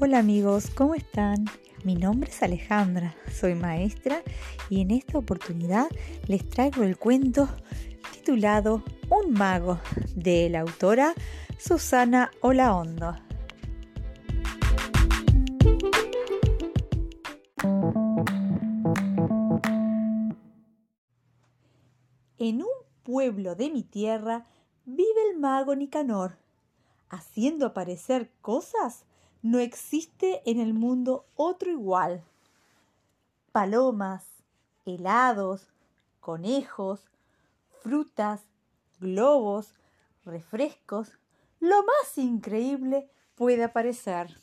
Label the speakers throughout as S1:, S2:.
S1: Hola amigos, ¿cómo están? Mi nombre es Alejandra, soy maestra y en esta oportunidad les traigo el cuento titulado Un mago de la autora Susana Olaondo. En un pueblo de mi tierra vive el mago Nicanor, haciendo aparecer cosas no existe en el mundo otro igual. Palomas, helados, conejos, frutas, globos, refrescos, lo más increíble puede aparecer.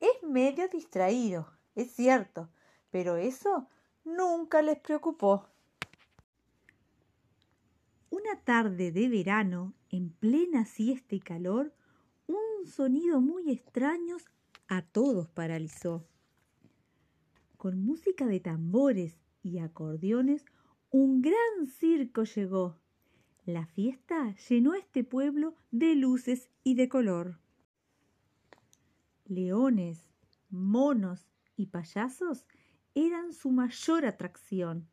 S1: Es medio distraído, es cierto, pero eso nunca les preocupó. Una tarde de verano, en plena siesta y calor, un sonido muy extraño a todos paralizó. Con música de tambores y acordeones, un gran circo llegó. La fiesta llenó este pueblo de luces y de color. Leones, monos y payasos eran su mayor atracción.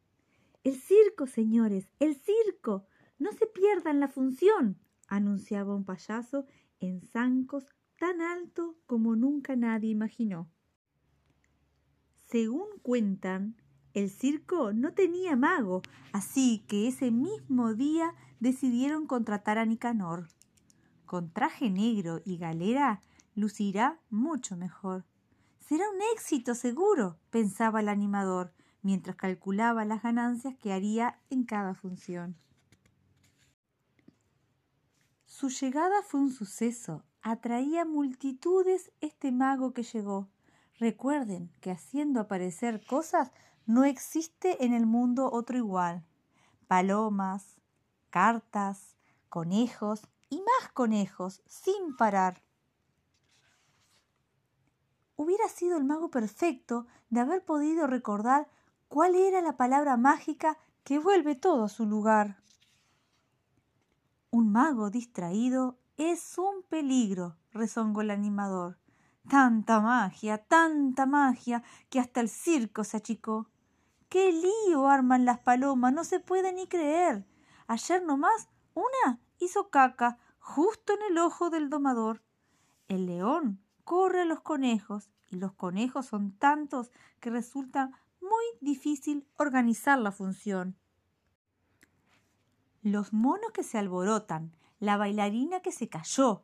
S1: El circo, señores, el circo. No se pierdan la función, anunciaba un payaso en zancos tan alto como nunca nadie imaginó. Según cuentan, el circo no tenía mago, así que ese mismo día decidieron contratar a Nicanor. Con traje negro y galera lucirá mucho mejor. Será un éxito seguro, pensaba el animador, mientras calculaba las ganancias que haría en cada función. Su llegada fue un suceso. Atraía multitudes este mago que llegó. Recuerden que haciendo aparecer cosas no existe en el mundo otro igual. Palomas, cartas, conejos y más conejos, sin parar. Hubiera sido el mago perfecto de haber podido recordar cuál era la palabra mágica que vuelve todo a su lugar. Un mago distraído es un peligro, rezongó el animador. Tanta magia, tanta magia, que hasta el circo se achicó. ¡Qué lío arman las palomas! No se puede ni creer. Ayer nomás una hizo caca justo en el ojo del domador. El león corre a los conejos y los conejos son tantos que resulta muy difícil organizar la función los monos que se alborotan, la bailarina que se cayó.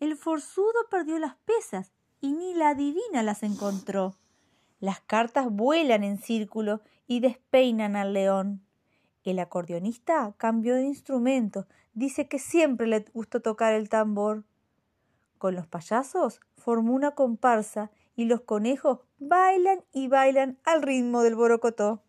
S1: El forzudo perdió las pesas y ni la divina las encontró. Las cartas vuelan en círculo y despeinan al león. El acordeonista cambió de instrumento, dice que siempre le gustó tocar el tambor. Con los payasos formó una comparsa y los conejos bailan y bailan al ritmo del borocotó.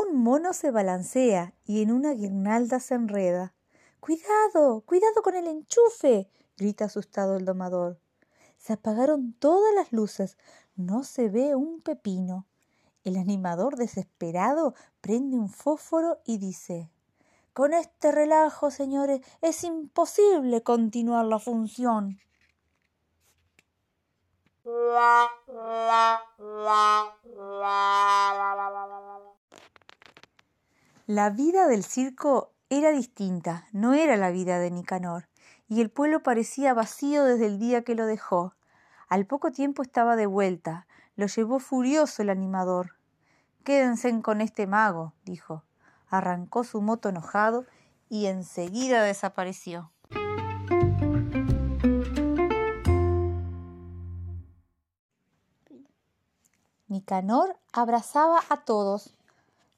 S1: Un mono se balancea y en una guirnalda se enreda. Cuidado, cuidado con el enchufe, grita asustado el domador. Se apagaron todas las luces, no se ve un pepino. El animador desesperado prende un fósforo y dice Con este relajo, señores, es imposible continuar la función. La vida del circo era distinta, no era la vida de Nicanor, y el pueblo parecía vacío desde el día que lo dejó. Al poco tiempo estaba de vuelta, lo llevó furioso el animador. Quédense con este mago, dijo. Arrancó su moto enojado y enseguida desapareció. Nicanor abrazaba a todos,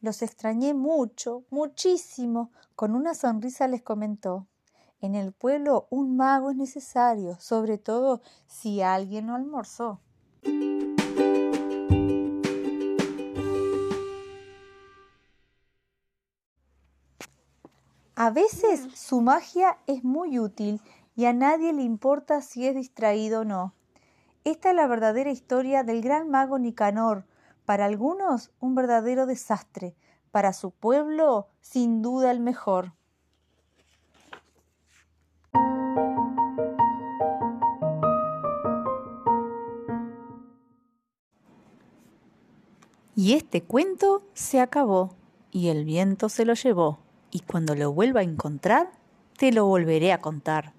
S1: los extrañé mucho, muchísimo. Con una sonrisa les comentó. En el pueblo un mago es necesario, sobre todo si alguien no almorzó. A veces su magia es muy útil y a nadie le importa si es distraído o no. Esta es la verdadera historia del gran mago Nicanor, para algunos un verdadero desastre, para su pueblo sin duda el mejor. Y este cuento se acabó, y el viento se lo llevó, y cuando lo vuelva a encontrar, te lo volveré a contar.